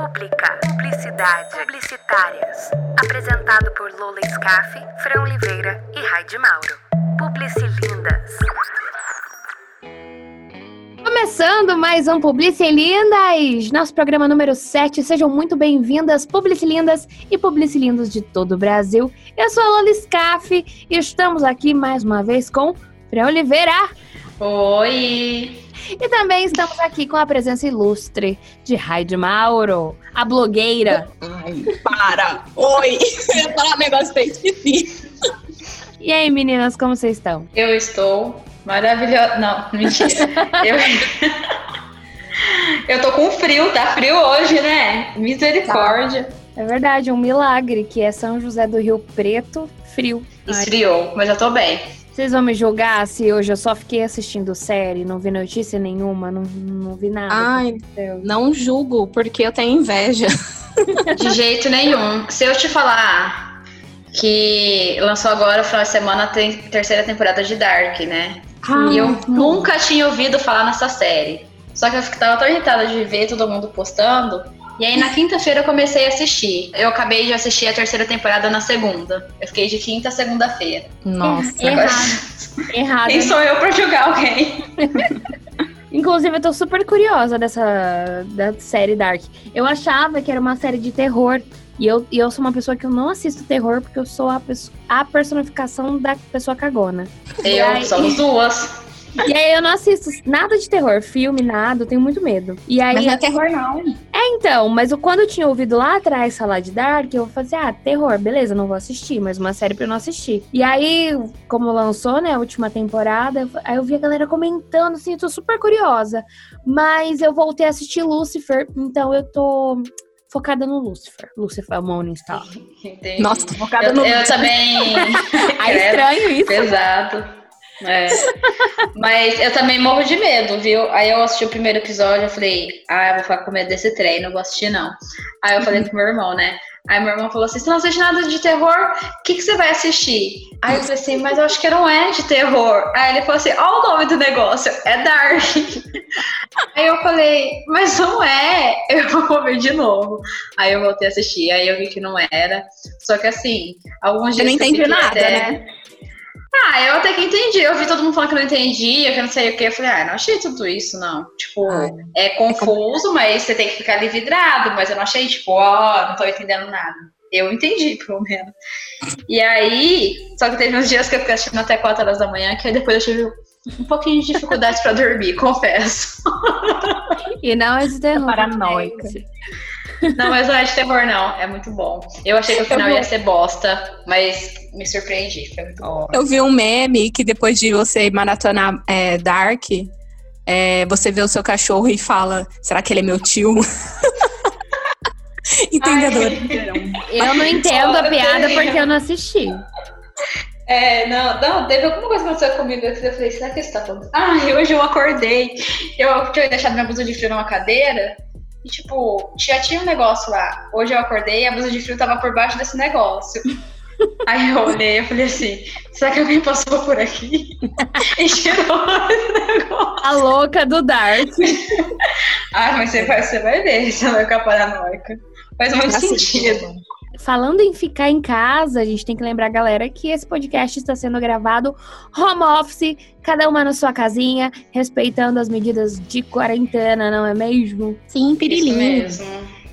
Pública, publicidade, publicitárias. Apresentado por Lola Scaff, Fran Oliveira e Raide Mauro. Publicilindas. Começando mais um Publicilindas, nosso programa número 7. Sejam muito bem-vindas, Publicilindas e Publicilindos de todo o Brasil. Eu sou a Lola Scaff e estamos aqui mais uma vez com Fran Oliveira. Oi! E também estamos aqui com a presença ilustre de Raide Mauro, a blogueira. Ai, para! Oi! Eu ia falar um negócio eu esqueci. E aí, meninas, como vocês estão? Eu estou maravilhosa. Não, mentira. eu... eu tô com frio, tá frio hoje, né? Misericórdia. É verdade, um milagre que é São José do Rio Preto, frio. Esfriou, mas eu tô bem. Vocês vão me julgar se hoje eu só fiquei assistindo série, não vi notícia nenhuma, não, não vi nada. Ai, não julgo, porque eu tenho inveja. De jeito nenhum. Se eu te falar que lançou agora, final de semana, tem terceira temporada de Dark, né? Ah, e eu não. nunca tinha ouvido falar nessa série. Só que eu tava tão irritada de ver todo mundo postando. E aí na quinta-feira eu comecei a assistir. Eu acabei de assistir a terceira temporada na segunda. Eu fiquei de quinta a segunda-feira. Nossa. Errado. Errado. Quem sou eu pra julgar alguém? Inclusive, eu tô super curiosa dessa da série Dark. Eu achava que era uma série de terror. E eu, e eu sou uma pessoa que eu não assisto terror porque eu sou a, a personificação da pessoa cagona. E Eu, aí- somos duas. E aí eu não assisto nada de terror, filme, nada, eu tenho muito medo. E aí Mas não é terror, não. É, então, mas eu- quando eu tinha ouvido lá atrás falar de Dark, eu falei assim, ah, terror, beleza, não vou assistir, mas uma série pra eu não assistir. E aí, como lançou, né, a última temporada, eu- aí eu vi a galera comentando, assim, eu tô super curiosa. Mas eu voltei a assistir Lucifer, então eu tô focada no Lucifer. Lucifer Morning Star. Entendi. Nossa, tô focada eu, no. eu também. Ah, Credo. estranho isso. Pesado. É. Mas eu também morro de medo, viu? Aí eu assisti o primeiro episódio, eu falei, ah, eu vou ficar com medo desse trem, não vou assistir, não. Aí eu falei pro meu irmão, né? Aí meu irmão falou assim: você não assiste nada de terror? O que, que você vai assistir? Aí eu falei assim, mas eu acho que não é de terror. Aí ele falou assim: ó, o nome do negócio, é Dark. Aí eu falei, mas não é, eu vou ver de novo. Aí eu voltei a assistir, aí eu vi que não era. Só que assim, alguns dias. não eu entendeu fiquei nada, até- né? Ah, eu até que entendi. Eu vi todo mundo falando que não entendia, que não sei o que. Eu falei, ah, não achei tudo isso, não. Tipo, Ai, é confuso, mas você tem que ficar ali vidrado. Mas eu não achei, tipo, ó, não tô entendendo nada. Eu entendi, pelo menos. E aí, só que teve uns dias que eu fiquei assistindo até 4 horas da manhã, que aí depois eu tive um pouquinho de dificuldade pra dormir, confesso. E não é de terror. Paranoica. Não, mas não é de terror, não. É muito bom. Eu achei que o final ia ser bosta, mas me surpreendi. Foi muito bom. Eu vi um meme que depois de você maratonar é, Dark, é, você vê o seu cachorro e fala: será que ele é meu tio? Entendedor. Eu não entendo a piada porque eu não assisti. É, não, não, teve alguma coisa que aconteceu comigo que eu falei, será que isso tá acontecendo? Ai, hoje eu acordei, eu tinha deixado minha blusa de frio numa cadeira e, tipo, já tinha um negócio lá. Hoje eu acordei e a blusa de frio tava por baixo desse negócio. Aí eu olhei e falei assim, será que alguém passou por aqui e tirou esse negócio? A louca do Dark. Ai, mas você vai, você vai ver, você vai ficar paranoica. Faz muito Assim, sentido. Falando em ficar em casa, a gente tem que lembrar, galera, que esse podcast está sendo gravado home office, cada uma na sua casinha, respeitando as medidas de quarentena, não é mesmo? Sim, Isso pirilinho. mesmo.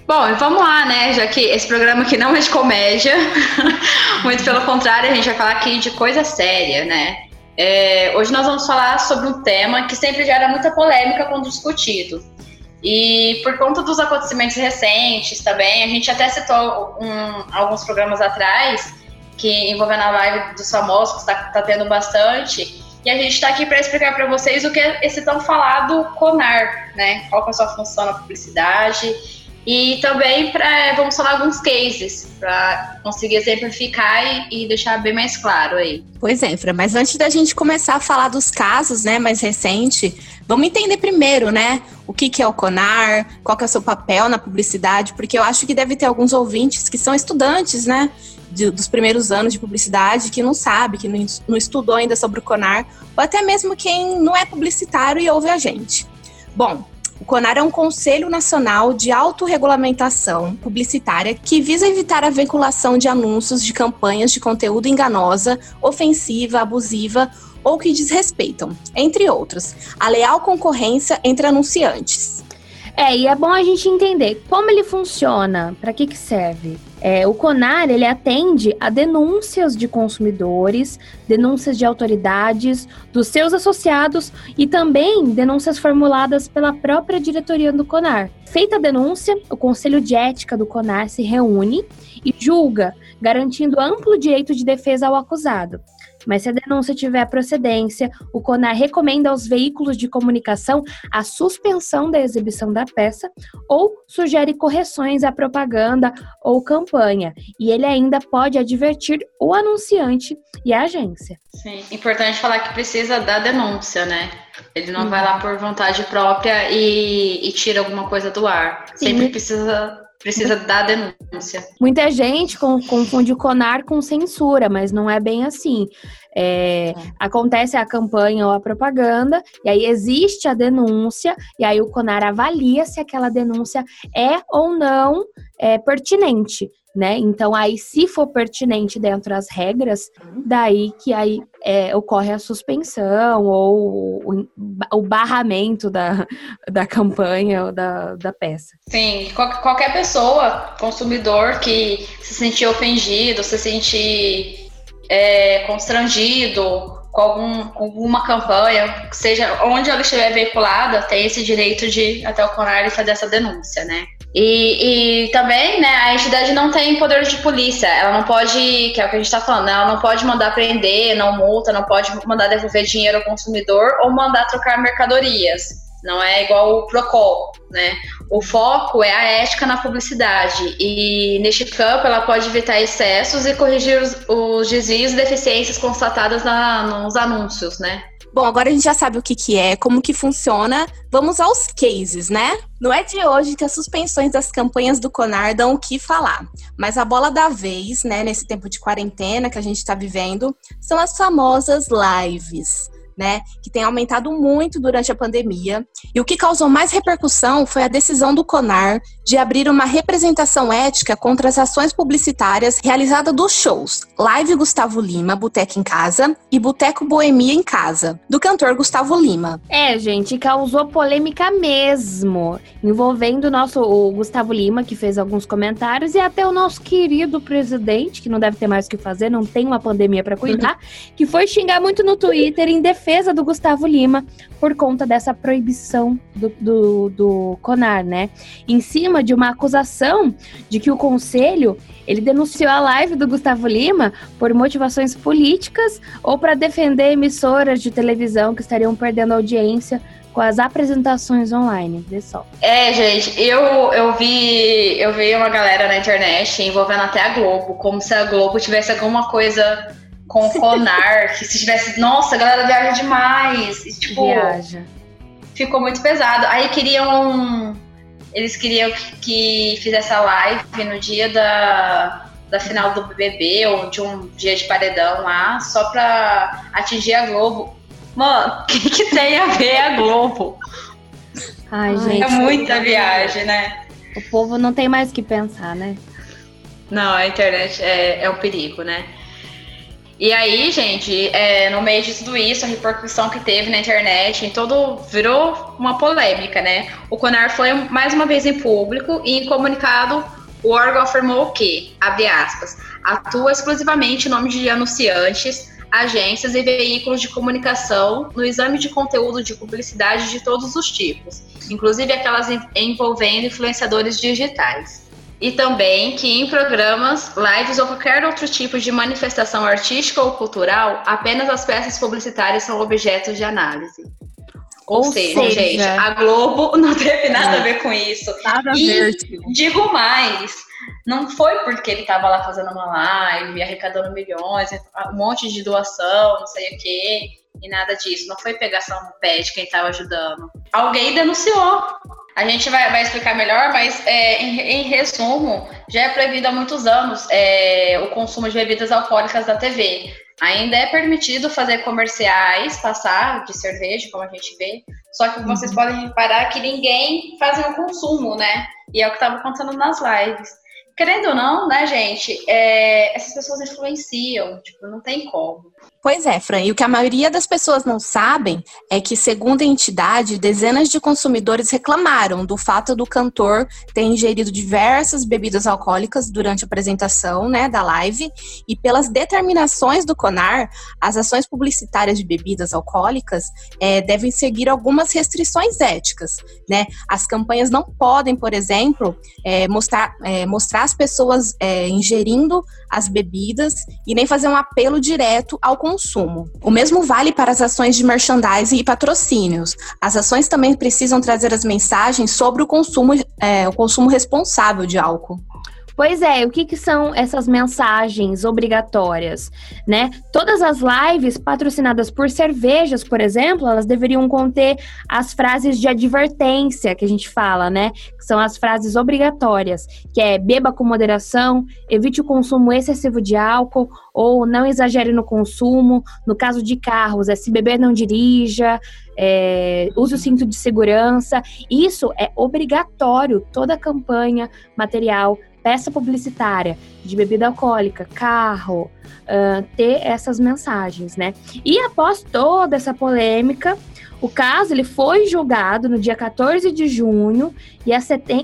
Bom, e vamos lá, né? Já que esse programa aqui não é de comédia, muito pelo contrário, a gente vai falar aqui de coisa séria, né? É, hoje nós vamos falar sobre um tema que sempre gera muita polêmica quando discutido. E por conta dos acontecimentos recentes também, a gente até citou um- alguns programas atrás que envolvendo a live dos famosos, que está tendo bastante. E a gente está aqui para explicar para vocês o que é esse tão falado CONAR, né? Qual é a sua função na publicidade. E também para vamos falar alguns cases para conseguir exemplificar e, e deixar bem mais claro aí. Pois é, Fran, mas antes da gente começar a falar dos casos, né, mais recente, vamos entender primeiro, né, o que, que é o CONAR, qual que é o seu papel na publicidade, porque eu acho que deve ter alguns ouvintes que são estudantes, né, de- dos primeiros anos de publicidade, que não sabe, que não, não estudou ainda sobre o CONAR, ou até mesmo quem não é publicitário e ouve a gente. Bom, O CONAR é um Conselho Nacional de Autorregulamentação Publicitária que visa evitar a vinculação de anúncios de campanhas de conteúdo enganosa, ofensiva, abusiva ou que desrespeitam, entre outros, a leal concorrência entre anunciantes. É, e é bom a gente entender como ele funciona, para que, que serve. É, o CONAR ele atende a denúncias de consumidores, denúncias de autoridades, dos seus associados e também denúncias formuladas pela própria diretoria do CONAR. Feita a denúncia, o Conselho de Ética do CONAR se reúne e julga, garantindo amplo direito de defesa ao acusado. Mas se a denúncia tiver procedência, o CONAR recomenda aos veículos de comunicação a suspensão da exibição da peça ou sugere correções à propaganda ou campanha. E ele ainda pode advertir o anunciante e a agência. Sim, importante falar que precisa da denúncia, né? Ele não vai lá por vontade própria e, e tira alguma coisa do ar. Sim. Sempre precisa precisa da denúncia. Muita gente confunde o CONAR com censura, mas não é bem assim. É, é. Acontece a campanha ou a propaganda, e aí existe a denúncia, e aí o CONAR avalia se aquela denúncia é ou não é, pertinente né? Então, aí, se for pertinente dentro das regras, daí que aí é, ocorre a suspensão ou o, o, barramento da, da campanha ou da, da peça. Sim, qualquer pessoa, consumidor, que se sentir ofendido, se sentir é, constrangido com, algum, alguma campanha, seja onde ela estiver veiculada, tem esse direito de até o CONAR fazer essa denúncia, né? E, e, também, né, a entidade não tem poder de polícia, ela não pode, que é o que a gente está falando, né, ela não pode mandar prender, não multa, não pode mandar devolver dinheiro ao consumidor ou mandar trocar mercadorias. Não é igual o Procol, né? O foco é a ética na publicidade e neste campo ela pode evitar excessos e corrigir os, os desvios e deficiências constatadas na, nos anúncios, né? Bom, agora a gente já sabe o que, que é, como que funciona. Vamos aos cases, né? Não é de hoje que as suspensões das campanhas do Conar dão o que falar. Mas a bola da vez, né, nesse tempo de quarentena que a gente está vivendo, são as famosas lives né, que tem aumentado muito durante a pandemia. E o que causou mais repercussão foi a decisão do CONAR de abrir uma representação ética contra as ações publicitárias realizadas dos shows Live Gustavo Lima, Boteco em Casa e Boteco Boemia em Casa, do cantor Gustavo Lima. É, gente, causou polêmica mesmo, envolvendo o nosso o Gustavo Lima, que fez alguns comentários, e até o nosso querido presidente, que não deve ter mais o que fazer, não tem uma pandemia para cuidar, que foi xingar muito no Twitter em defesa defesa do Gustavo Lima por conta dessa proibição do, do, do CONAR, né? Em cima de uma acusação de que o conselho ele denunciou a live do Gustavo Lima por motivações políticas ou para defender emissoras de televisão que estariam perdendo audiência com as apresentações online, vê só. É, gente, eu, eu vi eu vi uma galera na internet envolvendo até a Globo, como se a Globo tivesse alguma coisa com o Conar, que se tivesse. Nossa, a galera viaja demais. E, tipo, viaja. Ficou muito pesado. Aí queriam. Eles queriam que fizesse a live no dia da, da final do BBB ou de um dia de paredão lá, só pra atingir a Globo. Mano, o que, que tem a ver a Globo? Ai, gente. É muita viagem, né? O povo não tem mais o que pensar, né? Não, a internet é, é um perigo, né? E aí, gente, é, no meio de tudo isso, a repercussão que teve na internet, em todo, virou uma polêmica, né? O CONAR foi mais uma vez em público e em comunicado o órgão afirmou que, abre aspas, atua exclusivamente em nome de anunciantes, agências e veículos de comunicação no exame de conteúdo de publicidade de todos os tipos, inclusive aquelas envolvendo influenciadores digitais e também que em programas, lives ou qualquer outro tipo de manifestação artística ou cultural, apenas as peças publicitárias são objetos de análise. Ou, ou seja, seja, gente, a Globo não teve nada é. a ver com isso. Nada e a ver. Digo mais, não foi porque ele estava lá fazendo uma live, arrecadando milhões, um monte de doação, não sei o quê, e nada disso. Não foi pegação no pé de quem estava ajudando. Alguém denunciou. A gente vai, vai explicar melhor, mas é, em, em, resumo, já é proibido há muitos anos é, o consumo de bebidas alcoólicas da TV. Ainda é permitido fazer comerciais, passar de cerveja, como a gente vê, Só que vocês uhum. podem reparar que ninguém faz o consumo, né? E é o que estava contando nas lives. Querendo ou não, né, gente, é, essas pessoas influenciam, tipo, não tem como. Pois é, Fran, e o que a maioria das pessoas não sabem é que, segundo a entidade, dezenas de consumidores reclamaram do fato do cantor ter ingerido diversas bebidas alcoólicas durante a apresentação né, da live, e pelas determinações do CONAR, as ações publicitárias de bebidas alcoólicas é, devem seguir algumas restrições éticas. Né? As campanhas não podem, por exemplo, é, mostrar, é, mostrar as pessoas é, ingerindo as bebidas e nem fazer um apelo direto ao consumo. O mesmo vale para as ações de merchandising e patrocínios. As ações também precisam trazer as mensagens sobre o consumo, é, o consumo responsável de álcool. Pois é, o que, que são essas mensagens obrigatórias, né? Todas as lives patrocinadas por cervejas, por exemplo, elas deveriam conter as frases de advertência que a gente fala, né? Que são as frases obrigatórias, que é beba com moderação, evite o consumo excessivo de álcool ou não exagere no consumo. No caso de carros, é se beber não dirija, é, use o cinto de segurança. Isso é obrigatório, toda campanha material peça publicitária de bebida alcoólica, carro, uh, ter essas mensagens, né? E após toda essa polêmica, o caso ele foi julgado no dia 14 de junho e a,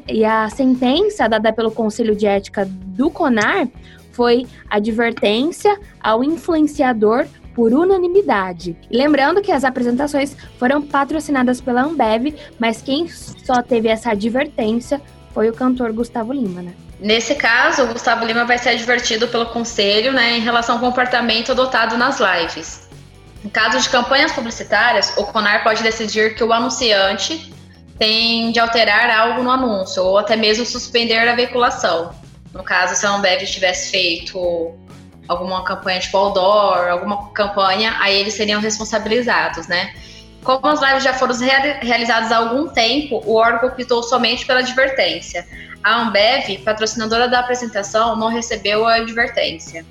e a sentença dada pelo Conselho de Ética do CONAR foi advertência ao influenciador por unanimidade. Lembrando que as apresentações foram patrocinadas pela Ambev, mas quem só teve essa advertência foi o cantor Gustavo Lima, né? Nesse caso, o Gustavo Lima vai ser advertido pelo conselho né, em relação ao comportamento adotado nas lives. Em caso de campanhas publicitárias, o CONAR pode decidir que o anunciante tem de alterar algo no anúncio ou até mesmo suspender a veiculação. No caso, se a Ambev tivesse feito alguma campanha de outdoor, alguma campanha, aí eles seriam responsabilizados, né? Como as lives já foram realizadas há algum tempo, o órgão optou somente pela advertência a Ambev, patrocinadora da apresentação, não recebeu a advertência.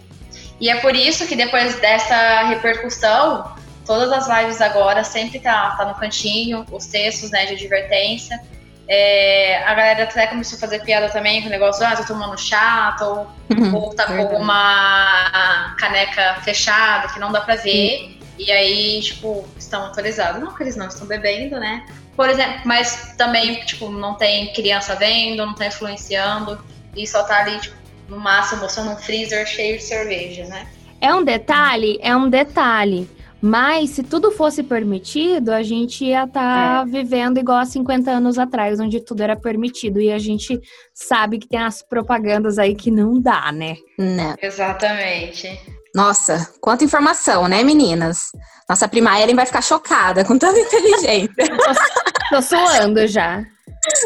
E é por isso que depois dessa repercussão, todas as lives agora sempre tá, tá no cantinho, os textos né, de advertência. É, a galera até começou a fazer piada também com o negócio, ah, tô tomando chá, tô, uhum, ou tá com uma caneca fechada que não dá pra ver. Uhum. E aí, tipo, estão autorizados. Não que eles não estão bebendo, né? Por exemplo, mas também, tipo, não tem criança vendo, não tá influenciando, e só tá ali, tipo, no máximo, mostrando um freezer cheio de cerveja, né? É um detalhe? É um detalhe. Mas se tudo fosse permitido, a gente ia estar tá é. vivendo igual há 50 anos atrás, onde tudo era permitido. E a gente sabe que tem as propagandas aí que não dá, né? Não. Exatamente. Nossa, quanta informação, né, meninas? Nossa prima Ellen vai ficar chocada com tanta inteligência. tô, tô suando já.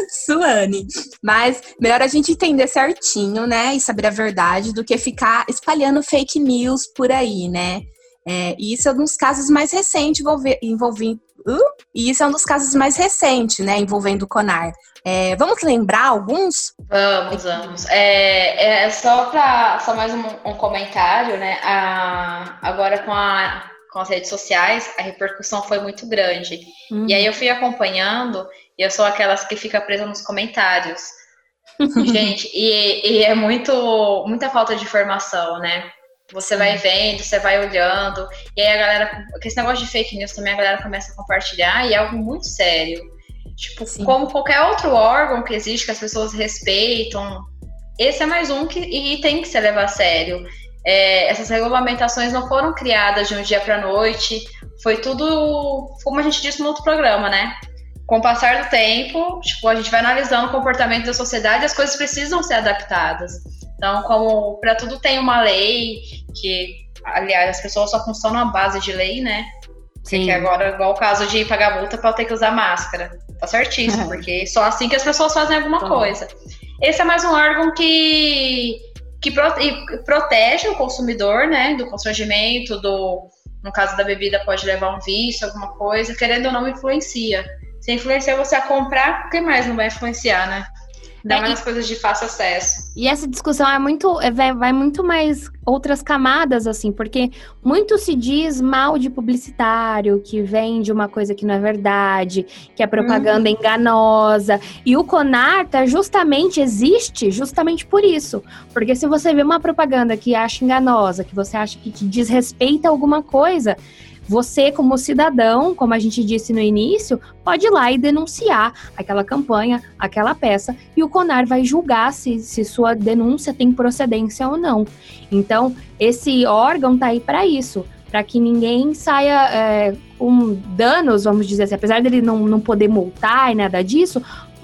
Suane. Mas melhor a gente entender certinho, né? E saber a verdade do que ficar espalhando fake news por aí, né? É, e isso é um dos casos mais recentes envolvendo. Uh, e isso é um dos casos mais recentes, né? Envolvendo o Conar. É, vamos lembrar alguns? Vamos, vamos. É, é só para só mais um, um, comentário, né? A, agora com, a, com as redes sociais, a repercussão foi muito grande. Uhum. E aí eu fui acompanhando, e eu sou aquelas que fica presa nos comentários. Gente, e, e, é muito muita falta de informação, né? Você vai vendo, você vai olhando, e aí a galera, esse negócio de fake news também a galera começa a compartilhar, e é algo muito sério. Tipo, Sim. como qualquer outro órgão que existe, que as pessoas respeitam, esse é mais um que e tem que ser levado a sério. É, essas regulamentações não foram criadas de um dia para noite, foi tudo, como a gente disse no outro programa, né? Com o passar do tempo, tipo, a gente vai analisando o comportamento da sociedade, as coisas precisam ser adaptadas. Então, como para tudo tem uma lei, que, aliás, as pessoas só funcionam à base de lei, né? Sim. Que agora, igual o caso de pagar multa para ter que usar máscara. Tá certíssimo, uhum. porque só assim que as pessoas fazem alguma uhum. coisa. Esse é mais um órgão que, que protege o consumidor, né? Do constrangimento, do. No caso da bebida, pode levar um vício, alguma coisa, querendo ou não, influencia. Se influencia você a comprar, quem mais não vai influenciar, né? Ainda É, mais as coisas de fácil acesso. E essa discussão é muito, é, vai, muito mais outras camadas, assim, porque muito se diz mal de publicitário, que vende uma coisa que não é verdade, que a propaganda é enganosa. E o CONAR tá justamente, existe justamente por isso. Porque se você vê uma propaganda que acha enganosa, que você acha que te desrespeita alguma coisa, você, como cidadão, como a gente disse no início, pode ir lá e denunciar aquela campanha, aquela peça, e o CONAR vai julgar se, se sua denúncia tem procedência ou não. Então, esse órgão tá aí para isso, para que ninguém saia é, com danos, vamos dizer assim, apesar dele não, não poder multar e nada disso,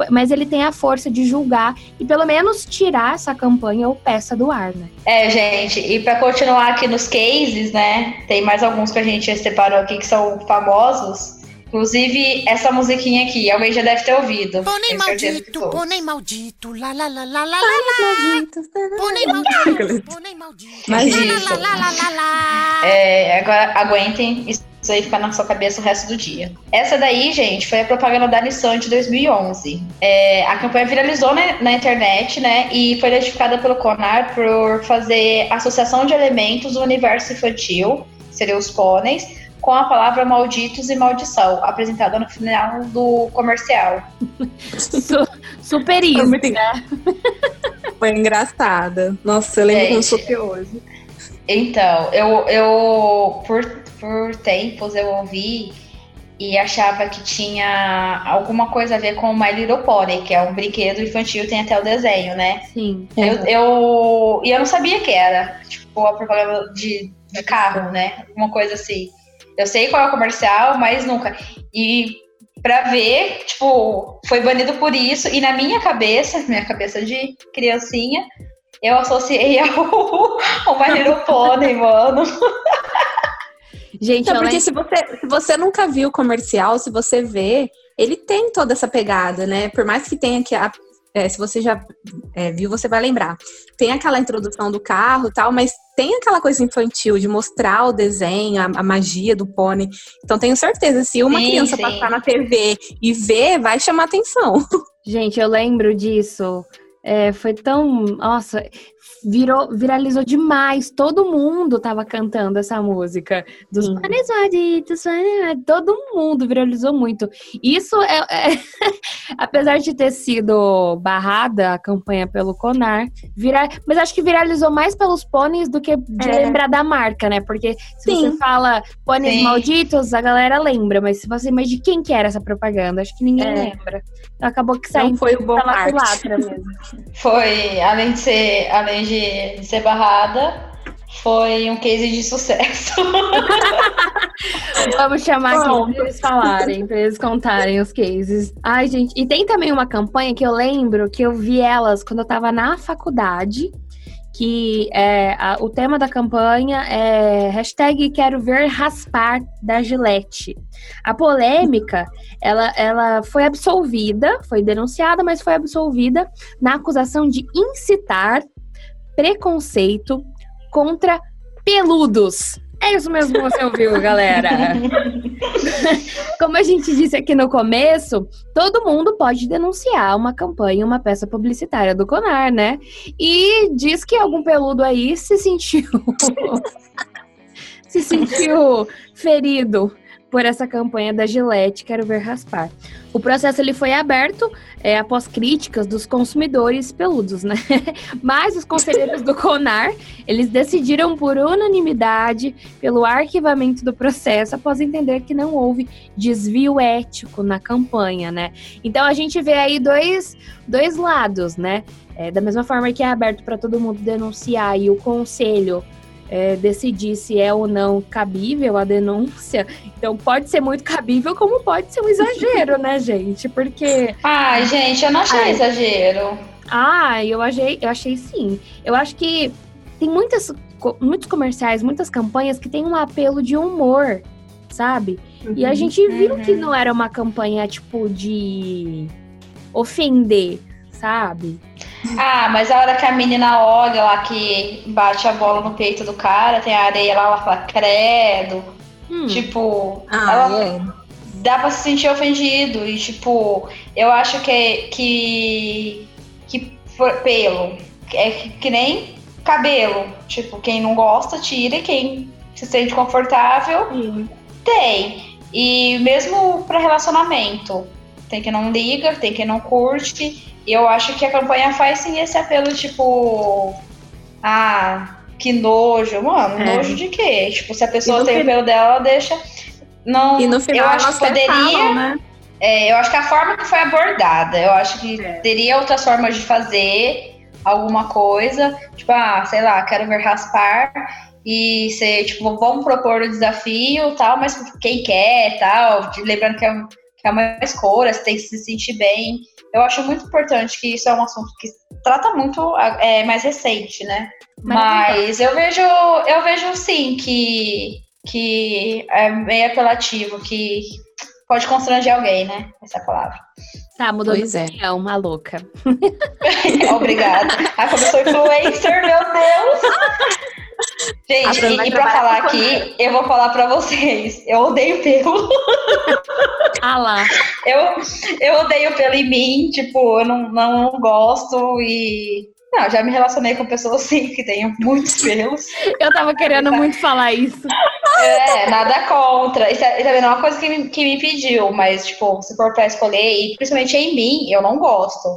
mas ele tem a força de julgar e pelo menos tirar essa campanha ou peça do ar, né? É, gente, e para continuar aqui nos cases, né? Tem mais alguns que a gente separou aqui que são famosos. Inclusive, essa musiquinha aqui, alguém já deve ter ouvido. Pônei maldito, pônei maldito, lá lá lá lá lá lá lá. Pônei maldito, pônei maldito. Mas isso. É, agora aguentem, isso aí fica na sua cabeça o resto do dia. Essa daí, gente, foi a propaganda da Nissan de 2011. É, a campanha viralizou na, na internet, né? E foi identificada pelo CONAR por fazer associação de elementos do universo infantil, seriam os pôneis, com a palavra malditos e maldição, apresentada no final do comercial. Su- super Foi isso. muito Foi engraçada. Nossa, eu lembro como Gente. se fosse hoje. Então, eu, eu por, por tempos eu ouvi e achava que tinha alguma coisa a ver com My Little Pony, que é um brinquedo infantil, tem até o desenho, né? Sim. Eu, eu, e eu não sabia que era, tipo, a propaganda de, de carro, né? Uma coisa assim. Eu sei qual é o comercial, mas nunca. E pra ver, tipo, foi banido por isso. E na minha cabeça, minha cabeça de criancinha, eu associei ao, ao Little Pony, mano. Gente, eu porque se você, se você nunca viu o comercial, se você vê, ele tem toda essa pegada, né? Por mais que tenha que. a- é, se você já é, viu, você vai lembrar. Tem aquela introdução do carro e tal, mas tem aquela coisa infantil de mostrar o desenho, a, a magia do pônei. Então tenho certeza, se uma Sim, criança sim. passar na TV e ver, vai chamar atenção. Gente, eu lembro disso. É, foi tão. Nossa, virou, viralizou demais. Todo mundo tava cantando essa música. Dos panes malditos, todo mundo viralizou muito. Isso é, é- apesar de ter sido barrada a campanha pelo Conar, vira, mas acho que viralizou mais pelos pôneis do que de É. lembrar da marca, né? Porque se Sim. você fala pôneis Sim. malditos, a galera lembra, mas se você, mas de quem que era essa propaganda? Acho que ninguém É. lembra. Então acabou que saiu Não foi o bom culatra mesmo. Foi, além de ser, além de, ser barrada, foi um case de sucesso. Vamos chamar aqui pra eles falarem, pra eles contarem os cases. Ai, gente, e tem também uma campanha que eu lembro que eu vi elas quando eu tava na faculdade. Que é, a- o tema da campanha é hashtag quero ver raspar da Gillette. A polêmica, ela, ela foi absolvida, foi denunciada, mas foi absolvida na acusação de incitar preconceito contra peludos. É isso mesmo que você ouviu, galera. Como a gente disse aqui no começo, todo mundo pode denunciar uma campanha, uma peça publicitária do Conar, né? E diz que algum peludo aí se sentiu se sentiu ferido por essa campanha da Gillette, quero ver raspar. O processo ele foi aberto é, após críticas dos consumidores peludos, né? Mas os conselheiros do CONAR, eles decidiram por unanimidade pelo arquivamento do processo após entender que não houve desvio ético na campanha, né? Então a gente vê aí dois, dois lados, né? É, da mesma forma que é aberto para todo mundo denunciar e o conselho é, decidir se é ou não cabível a denúncia, então pode ser muito cabível, como pode ser um exagero, né, gente? Porque Ai, gente, eu não achei Ai. exagero. ah, eu achei, eu achei sim. Eu acho que tem muitas, muitos comerciais, muitas campanhas que tem um apelo de humor, sabe? E a gente viu que não era uma campanha, tipo, de ofender, sabe? Ah, mas a hora que a menina olha lá que bate a bola no peito do cara, tem a areia lá, ela fala credo. Hum, Tipo, Ah, ela é. dá pra se sentir ofendido. E, tipo, eu acho que, que que pelo é que, que nem cabelo. Tipo, quem não gosta, tira, e quem se sente confortável, Sim. tem. E mesmo para relacionamento, tem quem não liga, tem quem não curte. E eu acho que a campanha faz sim esse apelo, tipo, ah, que nojo. Mano, É. nojo de quê? Tipo, se a pessoa tem o pelo dela, ela deixa. Não, E no final eu acho que poderia. falam, né? É, eu acho que a forma que foi abordada, eu acho que É. teria outras formas de fazer alguma coisa, tipo, ah, sei lá, quero ver raspar e ser, tipo, vamos propor o desafio tal, mas quem quer tal, lembrando que é, um- é uma escolha, você tem que se sentir bem. Eu acho muito importante que isso é um assunto que trata muito, é, mais recente, né? Mas eu vejo, eu vejo sim que, que é meio apelativo, que pode constranger alguém, né? Essa palavra. Tá, mudou Pois de é. opinião, maluca. Obrigada. Ah, como eu sou influencer, meu Deus! Gente, e, e pra falar aqui, eu vou falar pra vocês. Eu odeio pelo. Ah lá. Eu, eu odeio pelo em mim, tipo, eu não, não gosto e. Não, já me relacionei com pessoas sim que têm muitos pelos. Eu tava querendo muito falar isso. É, nada contra. Isso é, também não é uma coisa que me, que me pediu, mas, tipo, se for pra escolher, e principalmente em mim, eu não gosto.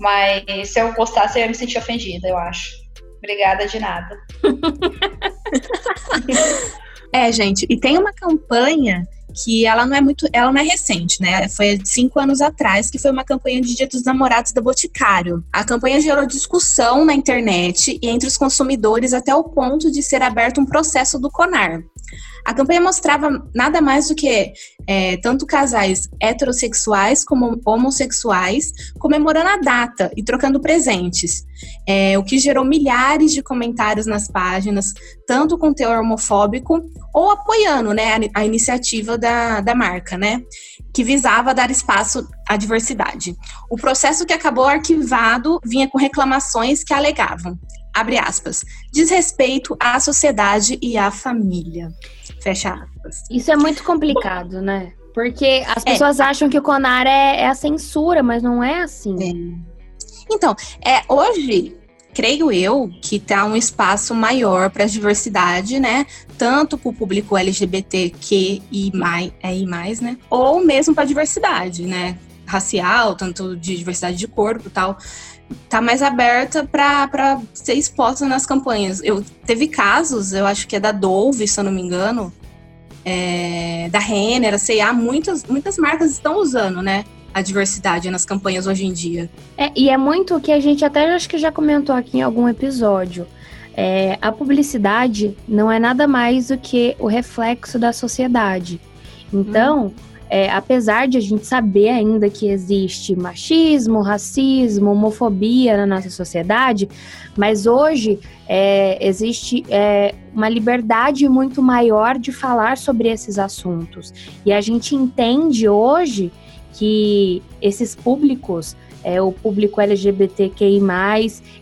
Mas se eu gostasse, eu ia me sentir ofendida, eu acho. Obrigada de nada. É, gente, e tem uma campanha que ela não é muito, ela não é recente, né? Foi cinco anos atrás, que foi uma campanha de Dia dos Namorados da Boticário. A campanha gerou discussão na internet e entre os consumidores até o ponto de ser aberto um processo do CONAR. A campanha mostrava nada mais do que é, tanto casais heterossexuais como homossexuais comemorando a data e trocando presentes, é, o que gerou milhares de comentários nas páginas, tanto com teor homofóbico ou apoiando né, a, a iniciativa da, da marca, né? Que visava dar espaço à diversidade. O processo que acabou arquivado vinha com reclamações que alegavam, abre aspas, desrespeito à sociedade e à família. Fecha aspas. Isso é muito complicado, né? Porque as pessoas acham que o CONAR é, é a censura, mas não é assim. Então, é, hoje, creio eu, que tá um espaço maior para a diversidade, né? Tanto para o público LGBTQ e mais, é, e mais, né? Ou mesmo para diversidade, né? Racial, tanto de diversidade de corpo e tal. Tá mais aberta para ser exposta nas campanhas. Eu teve casos, eu acho que é da Dove, se eu não me engano, é, da Renner, a C&A, muitas, muitas marcas estão usando, né? A diversidade nas campanhas hoje em dia. É, e é muito que a gente até acho que já comentou aqui em algum episódio. É, a publicidade não é nada mais do que o reflexo da sociedade. Então, é, apesar de a gente saber ainda que existe machismo, racismo, homofobia na nossa sociedade, mas hoje é, existe é, uma liberdade muito maior de falar sobre esses assuntos. E a gente entende hoje que esses públicos, é, o público LGBTQI,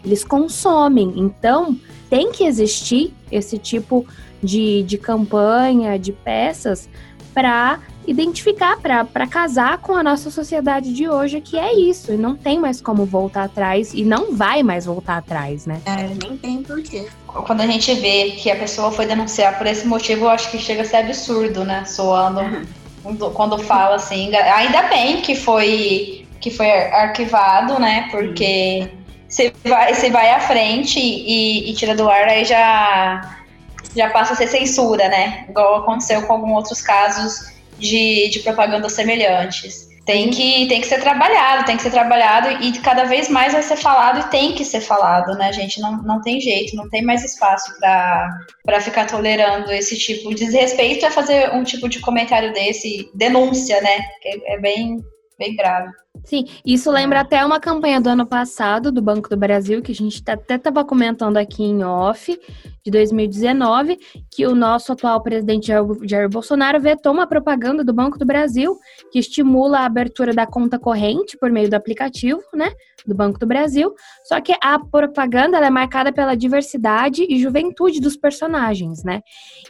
eles consomem. Então, tem que existir esse tipo de, de campanha, de peças, para identificar, para casar com a nossa sociedade de hoje, que é isso. E não tem mais como voltar atrás, e não vai mais voltar atrás, né? É, nem tem porquê. Quando a gente vê que a pessoa foi denunciar por esse motivo, eu acho que chega a ser absurdo, né? Soando quando- quando fala assim. Ainda bem que foi, que foi arquivado, né? Porque se vai, se vai à frente e, e tira do ar, aí já, já passa a ser censura, né? Igual aconteceu com alguns outros casos de, de propagandas semelhantes. Tem que, tem que ser trabalhado, tem que ser trabalhado e cada vez mais vai ser falado e tem que ser falado, né, gente? Não, não tem jeito, não tem mais espaço para ficar tolerando esse tipo de desrespeito é fazer um tipo de comentário desse, denúncia, né? É, é bem, bem grave. Sim, isso lembra até uma campanha do ano passado do Banco do Brasil, que a gente tá- até estava comentando aqui em off, de 2019, que o nosso atual presidente Jair Bolsonaro vetou uma propaganda do Banco do Brasil que estimula a abertura da conta corrente por meio do aplicativo, né, do Banco do Brasil. Só que a propaganda é marcada pela diversidade e juventude dos personagens, né?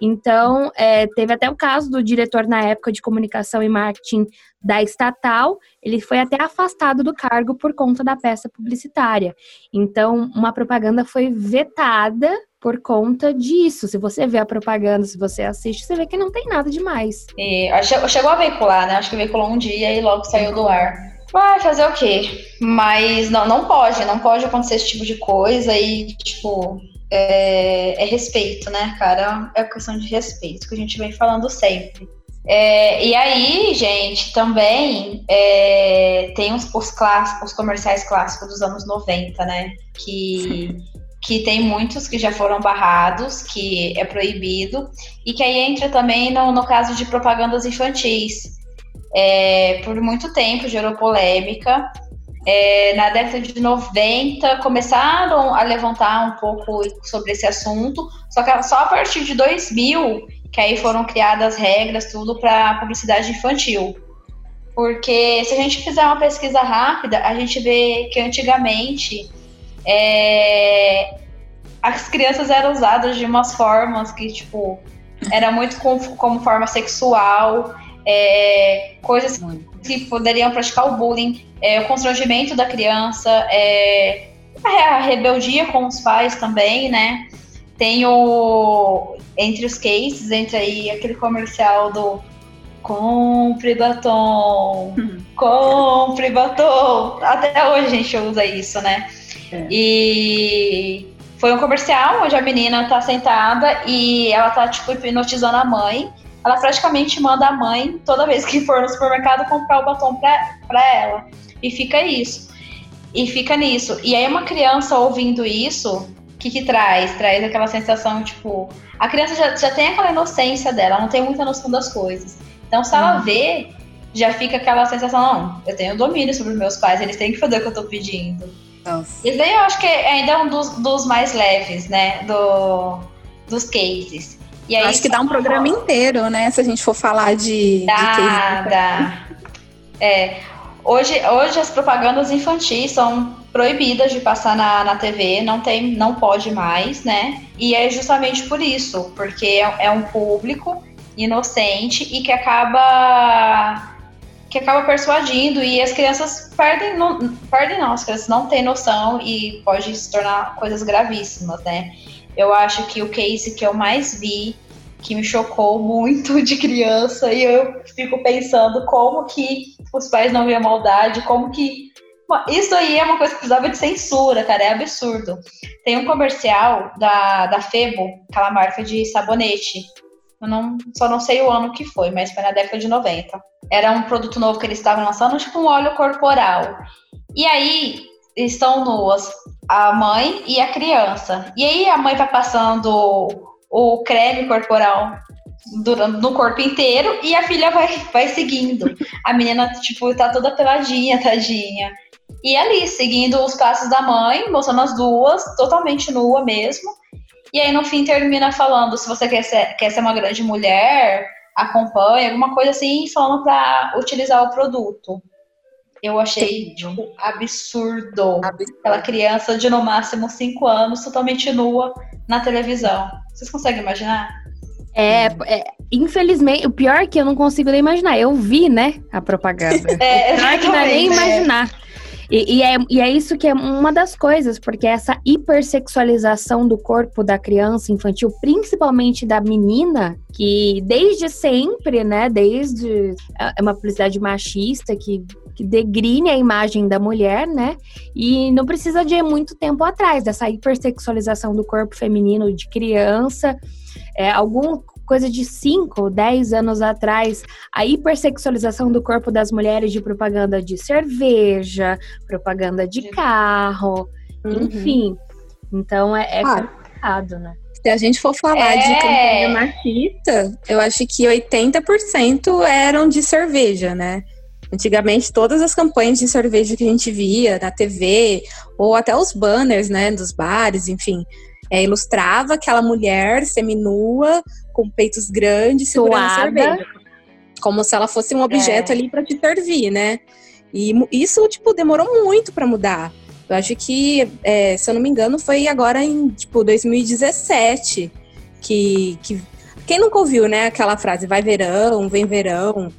Então, é, teve até o caso do diretor na época de comunicação e marketing da estatal, ele foi até afastado do cargo por conta da peça publicitária. Então, uma propaganda foi vetada por conta disso. Se você vê a propaganda, se você assiste, você vê que não tem nada demais. E chegou a veicular, né? Acho que veiculou um dia e logo saiu do ar. Vai fazer o quê? Mas não, não pode, não pode acontecer esse tipo de coisa e, tipo, é, é respeito, né, cara? É questão de respeito, que a gente vem falando sempre. É, e aí, gente, também é, tem os, os, clássicos, os comerciais clássicos dos anos 90, né? Que, que tem muitos que já foram barrados, que é proibido, e que aí entra também no, no caso de propagandas infantis é, por muito tempo gerou polêmica. É, na década de 90 começaram a levantar um pouco sobre esse assunto, só que só a partir de 2000 que aí foram criadas regras, tudo para publicidade infantil. Porque se a gente fizer uma pesquisa rápida, a gente vê que antigamente é, as crianças eram usadas de umas formas que, tipo, era muito como, como forma sexual é, coisas que poderiam praticar o bullying, é, o constrangimento da criança, é, a rebeldia com os pais também, né? Tem o. Entre os cases, entre aí aquele comercial do compre batom, compre batom. Até hoje a gente usa isso, né? É. E foi um comercial onde a menina tá sentada e ela tá, tipo, hipnotizando a mãe ela praticamente manda a mãe, toda vez que for no supermercado, comprar o batom pra, pra ela. E fica isso. E fica nisso. E aí uma criança ouvindo isso, o que que traz? Traz aquela sensação, tipo... A criança já, já tem aquela inocência dela, não tem muita noção das coisas. Então, se ela uhum. vê, já fica aquela sensação, não, eu tenho domínio sobre os meus pais, eles têm que fazer o que eu tô pedindo. Nossa. E daí eu acho que ainda é um dos, dos mais leves, né, do, dos cases. Aí, acho que dá um programa inteiro, né? Se a gente for falar de. Dá, de dá. É. Hoje, hoje as propagandas infantis são proibidas de passar na, na TV, não tem, não pode mais, né? E é justamente por isso, porque é, é um público inocente e que acaba que acaba persuadindo e as crianças perdem, não, perdem não, as crianças não têm noção e pode se tornar coisas gravíssimas, né? Eu acho que o case que eu mais vi, que me chocou muito de criança, e eu fico pensando como que os pais não viam maldade, como que. Isso aí é uma coisa que precisava de censura, cara, é absurdo. Tem um comercial da, da Febo, aquela marca de sabonete. Eu não, só não sei o ano que foi, mas foi na década de 90. Era um produto novo que eles estavam lançando, tipo um óleo corporal. E aí, estão nuas a mãe e a criança. E aí a mãe vai passando o creme corporal no corpo inteiro e a filha vai, vai seguindo. A menina, tipo, tá toda peladinha, tadinha. E ali, seguindo os passos da mãe, mostrando as duas, totalmente nua mesmo. E aí, no fim, termina falando: se você quer ser, quer ser uma grande mulher, acompanhe, alguma coisa assim, falando pra utilizar o produto. Eu achei tipo, absurdo. absurdo. Aquela criança de no máximo 5 anos, totalmente nua na televisão. Vocês conseguem imaginar? É, é, infelizmente, o pior é que eu não consigo nem imaginar. Eu vi, né, a propaganda. é, não é que não é nem imaginar. E, e, é, e é isso que é uma das coisas, porque essa hipersexualização do corpo da criança infantil, principalmente da menina, que desde sempre, né, desde é uma publicidade machista que que degrine a imagem da mulher, né? E não precisa de muito tempo atrás dessa hipersexualização do corpo feminino de criança, é, algum coisa de 5, 10 anos atrás, a hipersexualização do corpo das mulheres de propaganda de cerveja, propaganda de carro, uhum. enfim. Então é, é complicado, né? Se a gente for falar é. de campanha machista, eu acho que 80% eram de cerveja, né? Antigamente, todas as campanhas de cerveja que a gente via na TV, ou até os banners, né, dos bares, enfim, é, ilustrava aquela mulher seminua, com peitos grandes, segurando cerveja. Como se ela fosse um objeto é. ali para te servir, né? E isso, tipo, demorou muito para mudar. Eu acho que, é, se eu não me engano, foi agora em, tipo, 2017 que, que... Quem nunca ouviu, né, aquela frase, vai verão, vem verão,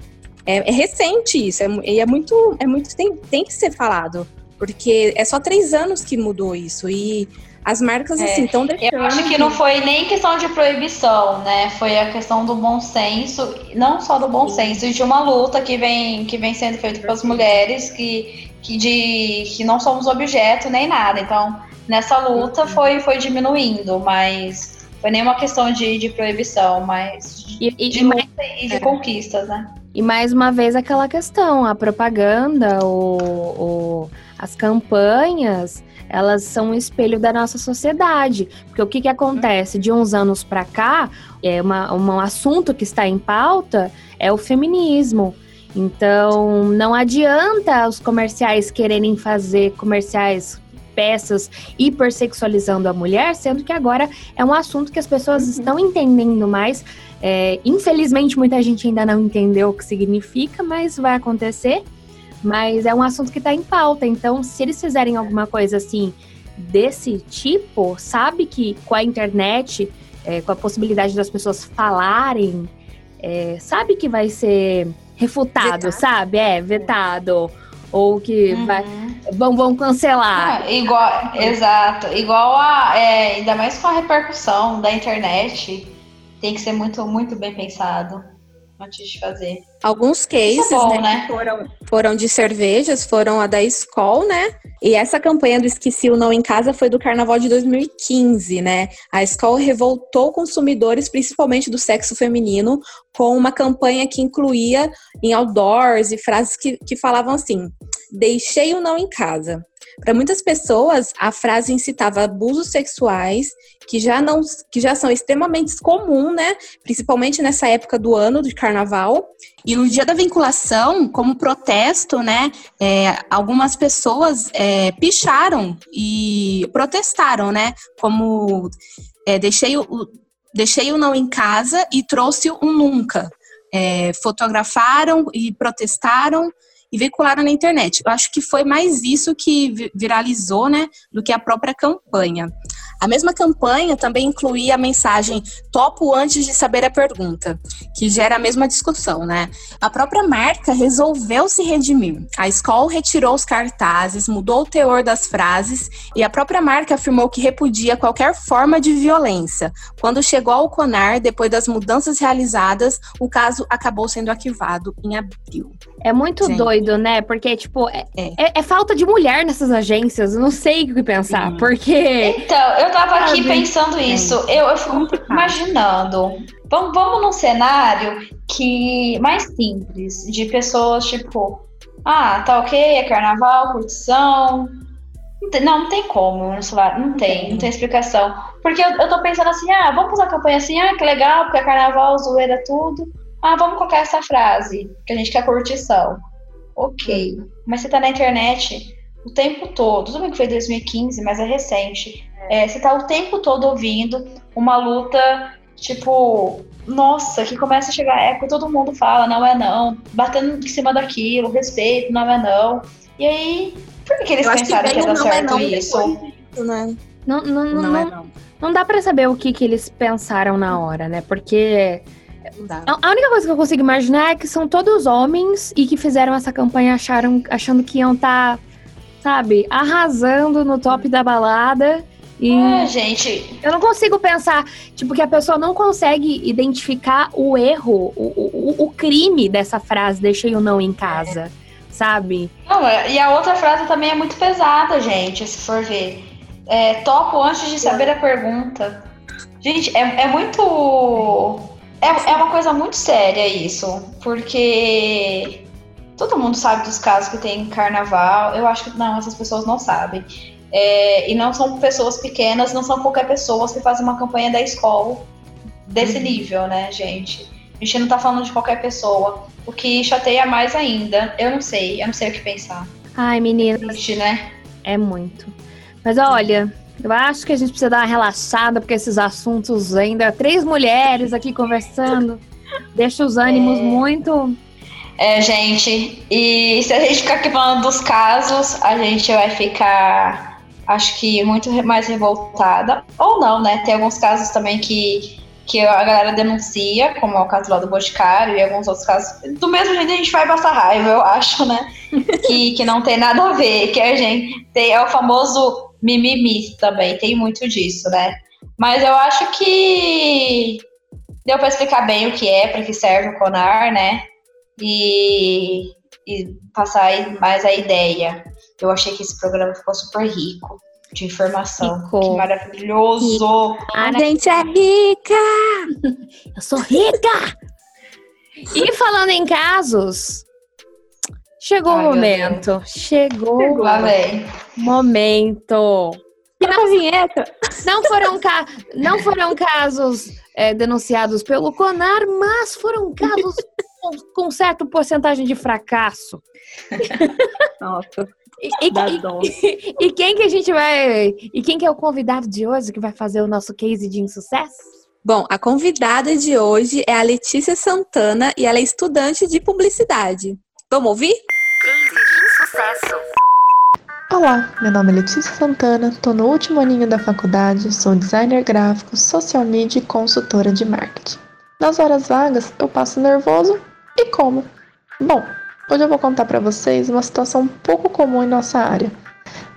é, é recente isso, é, e é muito, é muito tem, tem que ser falado, porque é só três anos que mudou isso e as marcas, assim, estão deixando. Eu acho que não foi nem questão de proibição, né? Foi a questão do bom senso, não só do bom senso, e de uma luta que vem, que vem sendo feita pelas mulheres, que, que, de, que não somos objeto nem nada. Então, nessa luta foi, foi diminuindo, mas foi nem uma questão de, de proibição, mas de, e, de luta e de é. conquistas, né? E mais uma vez aquela questão, a propaganda, o, o, as campanhas, elas são um espelho da nossa sociedade. Porque o que, que acontece? De uns anos para cá, é uma, um assunto que está em pauta é o feminismo. Então, não adianta os comerciais quererem fazer comerciais peças hipersexualizando a mulher, sendo que agora é um assunto que as pessoas uhum. estão entendendo mais. É, infelizmente, muita gente ainda não entendeu o que significa, mas vai acontecer. Mas é um assunto que está em pauta. Então, se eles fizerem alguma coisa assim desse tipo, sabe que com a internet, é, com a possibilidade das pessoas falarem, é, sabe que vai ser refutado, vetado. sabe? É, vetado. Ou que uhum. vai, vão, vão cancelar. Ah, igual, exato. Igual a. É, ainda mais com a repercussão da internet tem que ser muito, muito bem pensado antes de fazer. Alguns cases é bom, né, né? Foram, foram de cervejas, foram a da Skol, né? E essa campanha do Esqueci o Não em Casa foi do carnaval de 2015, né? A Skol revoltou consumidores, principalmente do sexo feminino, com uma campanha que incluía em outdoors e frases que, que falavam assim: deixei o não em casa. Para muitas pessoas, a frase incitava abusos sexuais que já não que já são extremamente comum, né? Principalmente nessa época do ano de carnaval. E no dia da vinculação, como protesto, né? É, algumas pessoas é, picharam e protestaram, né? Como é, deixei o deixei o não em casa e trouxe um nunca. É, fotografaram e protestaram e veicularam na internet. Eu acho que foi mais isso que viralizou, né, do que a própria campanha. A mesma campanha também incluía a mensagem topo antes de saber a pergunta, que gera a mesma discussão, né? A própria marca resolveu se redimir. A escola retirou os cartazes, mudou o teor das frases e a própria marca afirmou que repudia qualquer forma de violência. Quando chegou ao CONAR, depois das mudanças realizadas, o caso acabou sendo arquivado em abril. É muito Sim. doido, né? Porque, tipo, é, é. É, é, falta de mulher nessas agências. Eu não sei o que pensar. Sim. Porque. Então, eu tava aqui pensando isso. Eu, eu fico imaginando. Vamos, vamos num cenário que mais simples, de pessoas tipo, ah, tá ok, é carnaval, curtição. Não tem, não, não tem como no celular, não tem, não tem explicação. Porque eu, eu tô pensando assim, ah, vamos fazer a campanha assim, ah, que legal, porque é carnaval, zoeira, tudo. Ah, vamos colocar essa frase, que a gente quer curtição. Ok. Mas você tá na internet o tempo todo. Tudo bem que foi 2015, mas é recente. É, você tá o tempo todo ouvindo uma luta, tipo, nossa, que começa a chegar eco, todo mundo fala, não é não, batendo em cima daquilo, respeito, não é não. E aí, por que, eles pensaram que, que ia dar certo é não isso? Disso, né? Não, não, não, não, é não, não dá pra saber o que, que eles pensaram na hora, né? Porque a única coisa que eu consigo imaginar é que são todos homens e que fizeram essa campanha acharam, achando que iam estar, tá, sabe, arrasando no top da balada. E é, gente. Eu não consigo pensar, tipo, que a pessoa não consegue identificar o erro, o, o, o crime dessa frase, deixei o não em casa, é. sabe? Não, é, e a outra frase também é muito pesada, gente, se for ver. É, topo antes de saber a pergunta. Gente, é, é muito é, é uma coisa muito séria isso, porque todo mundo sabe dos casos que tem carnaval. Eu acho que não, essas pessoas não sabem. É, e não são pessoas pequenas, não são qualquer pessoa que faz uma campanha da escola desse uhum. nível, né, gente? A gente não tá falando de qualquer pessoa. O que chateia mais ainda, eu não sei, eu não sei o que pensar. Ai, meninas. É triste, né? É muito. Mas olha, eu acho que a gente precisa dar uma relaxada, porque esses assuntos ainda. Três mulheres aqui conversando. Deixa os ânimos é... muito. É, gente. E se a gente ficar aqui falando dos casos, a gente vai ficar, acho que, muito mais revoltada. Ou não, né? Tem alguns casos também que, que a galera denuncia, como é o caso lá do Boticário e alguns outros casos. Do mesmo jeito a gente vai passar raiva, eu acho, né? que, que não tem nada a ver, que a gente tem, é o famoso mimimi também, tem muito disso, né? Mas eu acho que deu para explicar bem o que é, para que serve o CONAR, né? E, e passar mais a ideia. Eu achei que esse programa ficou super rico de informação. Ficou. Que maravilhoso! A gente é rica! Eu sou rica! E falando em casos, chegou Ai, o momento. Chegou Lá vem. momento. Toca a vinheta! Não foram, ca... não foram casos é, denunciados pelo CONAR, mas foram casos com, com certa porcentagem de fracasso. Nossa, E, e- e- e quem que a gente vai. E quem que é o convidado de hoje que vai fazer o nosso case de insucesso? Bom, a convidada de hoje é a Letícia Santana e ela é estudante de publicidade. Vamos ouvir? Case de insucesso. Olá, meu nome é Letícia Santana, estou no último aninho da faculdade, sou designer gráfico, social media e consultora de marketing. Nas horas vagas, eu passo nervoso e como. Bom, hoje eu vou contar para vocês uma situação pouco comum em nossa área.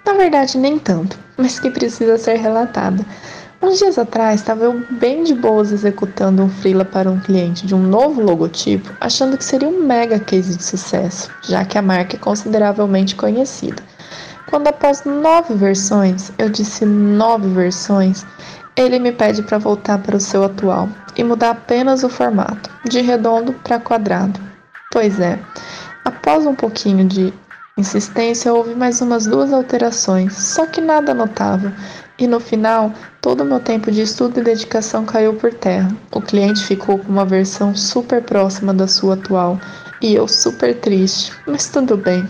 Na verdade, nem tanto, mas que precisa ser relatada. Uns dias atrás, estava eu bem de boas executando um freela para um cliente de um novo logotipo, achando que seria um mega case de sucesso, já que a marca é consideravelmente conhecida. Quando após nove versões, eu disse nove versões, ele me pede para voltar para o seu atual e mudar apenas o formato, de redondo para quadrado. Pois é, após um pouquinho de insistência, houve mais umas duas alterações, só que nada notável. E no final, todo o meu tempo de estudo e dedicação caiu por terra. O cliente ficou com uma versão super próxima da sua atual e eu super triste, mas tudo bem.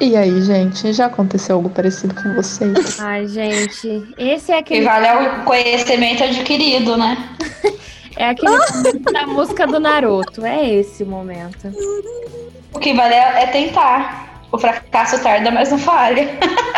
E aí, gente, já aconteceu algo parecido com vocês? Ai, gente, esse é Que aquele, vale é o conhecimento adquirido, né? é aquele momento da música do Naruto. É esse o momento. O que vale é é tentar. O fracasso tarda, mas não falha.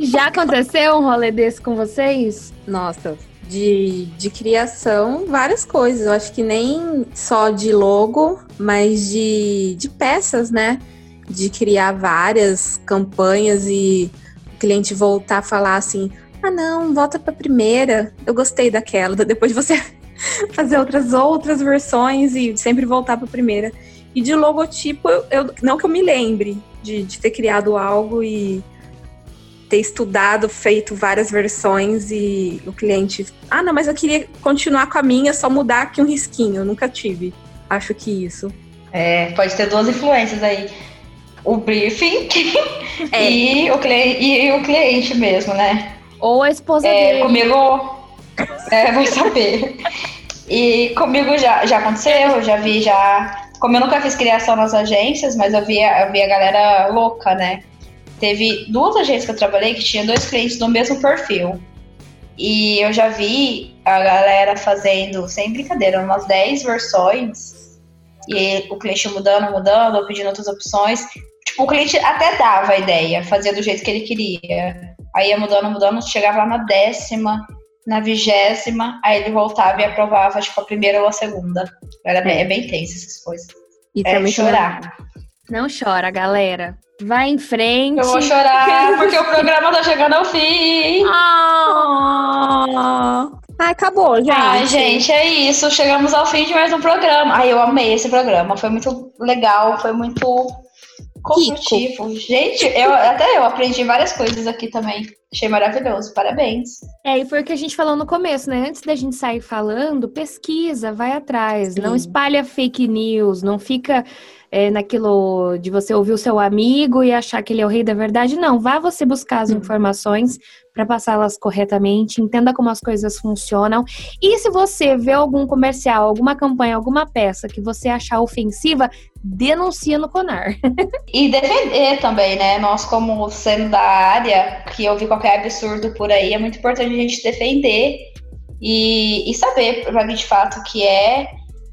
Já aconteceu um rolê desse com vocês? Nossa, de, de criação, várias coisas. Eu acho que nem só de logo, mas de, de peças, né? De criar várias campanhas e o cliente voltar a falar assim: ah, não, volta pra primeira. Eu gostei daquela. Depois de você fazer outras outras versões e sempre voltar pra primeira. E de logotipo, eu, eu- não que eu me lembre de, de ter criado algo e ter estudado, feito várias versões e o cliente, ah, não, mas eu queria continuar com a minha, só mudar aqui um risquinho. Eu nunca tive. Acho que isso. É, pode ter duas influências aí. O briefing É. e, o cliente, e o cliente mesmo, né? Ou a esposa É, dele? comigo é, vai saber. E comigo já, já aconteceu, eu já vi já. Como eu nunca fiz criação nas agências, mas eu via, eu via a galera louca, né? Teve duas agências que eu trabalhei que tinha dois clientes do mesmo perfil. E eu já vi a galera fazendo, sem brincadeira, umas 10 versões. E o cliente mudando, mudando, ou pedindo outras opções. Tipo, o cliente até dava a ideia, fazia do jeito que ele queria. Aí ia mudando, mudando, chegava lá na décima, na vigésima, aí ele voltava e aprovava, tipo, a primeira ou a segunda. Era bem, é bem tenso essas coisas. E É também chorar. Não chora, galera. Vai em frente. Eu vou chorar porque o programa tá chegando ao fim. Ah, Ai, acabou, gente. Ai, gente, é isso. Chegamos ao fim de mais um programa. Ai, eu amei esse programa. Foi muito legal, foi muito construtivo. Gente, eu, até eu aprendi várias coisas aqui também. Achei maravilhoso. Parabéns. É, e foi o que a gente falou no começo, né? Antes da gente sair falando, pesquisa, vai atrás. Não Sim. espalha fake news, não fica é, naquilo de você ouvir o seu amigo e achar que ele é o rei da verdade. Não, vá você buscar as informações para passá-las corretamente, entenda como as coisas funcionam. E se você vê algum comercial, alguma campanha, alguma peça que você achar ofensiva, denuncia no Conar. E defender também, né? Nós, como sendo da área, que ouvir qualquer absurdo por aí, é muito importante a gente defender e, e saber pra de fato o que é.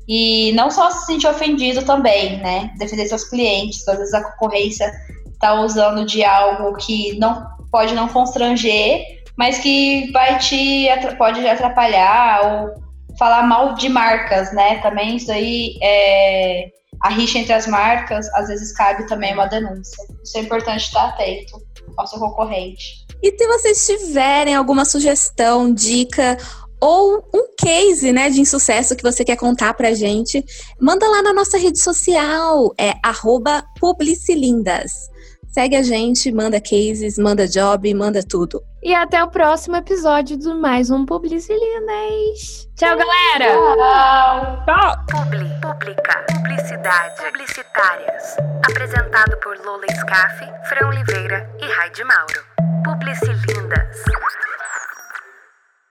E não só se sentir ofendido também, né? Defender seus clientes. Às vezes a concorrência tá usando de algo que não pode não constranger, mas que vai te pode atrapalhar ou falar mal de marcas, né? Também isso aí é a rixa entre as marcas, às vezes cabe também uma denúncia. Isso é importante estar atento ao seu concorrente. E se vocês tiverem alguma sugestão, dica ou um case, né, de insucesso que você quer contar pra gente, manda lá na nossa rede social, é @publicilindas. Segue a gente, manda cases, manda job, manda tudo. E até o próximo episódio de mais um Publicilindas. Tchau, galera! Tchau! Publi, Pública, Publicidade, Publicitárias. Apresentado por Lola Scaff, Fran Oliveira e Raide Mauro. Publicilindas.